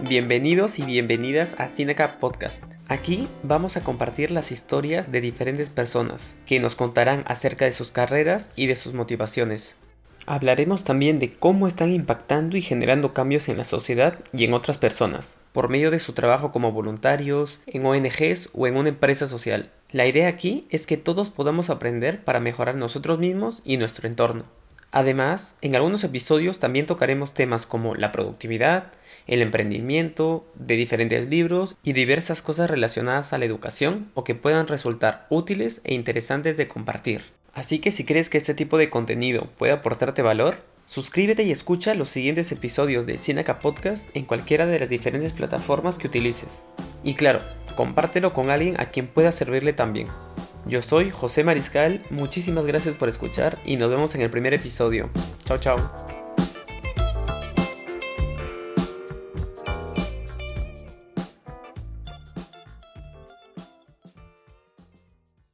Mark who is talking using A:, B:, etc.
A: Bienvenidos y bienvenidas a Cineca Podcast. Aquí vamos a compartir las historias de diferentes personas que nos contarán acerca de sus carreras y de sus motivaciones. Hablaremos también de cómo están impactando y generando cambios en la sociedad y en otras personas, por medio de su trabajo como voluntarios, en ONGs o en una empresa social. La idea aquí es que todos podamos aprender para mejorar nosotros mismos y nuestro entorno. Además, en algunos episodios también tocaremos temas como la productividad, el emprendimiento, de diferentes libros y diversas cosas relacionadas a la educación o que puedan resultar útiles e interesantes de compartir. Así que si crees que este tipo de contenido puede aportarte valor, suscríbete y escucha los siguientes episodios de Cineca Podcast en cualquiera de las diferentes plataformas que utilices. Y claro, compártelo con alguien a quien pueda servirle también. Yo soy José Mariscal, muchísimas gracias por escuchar y nos vemos en el primer episodio. Chao, chao.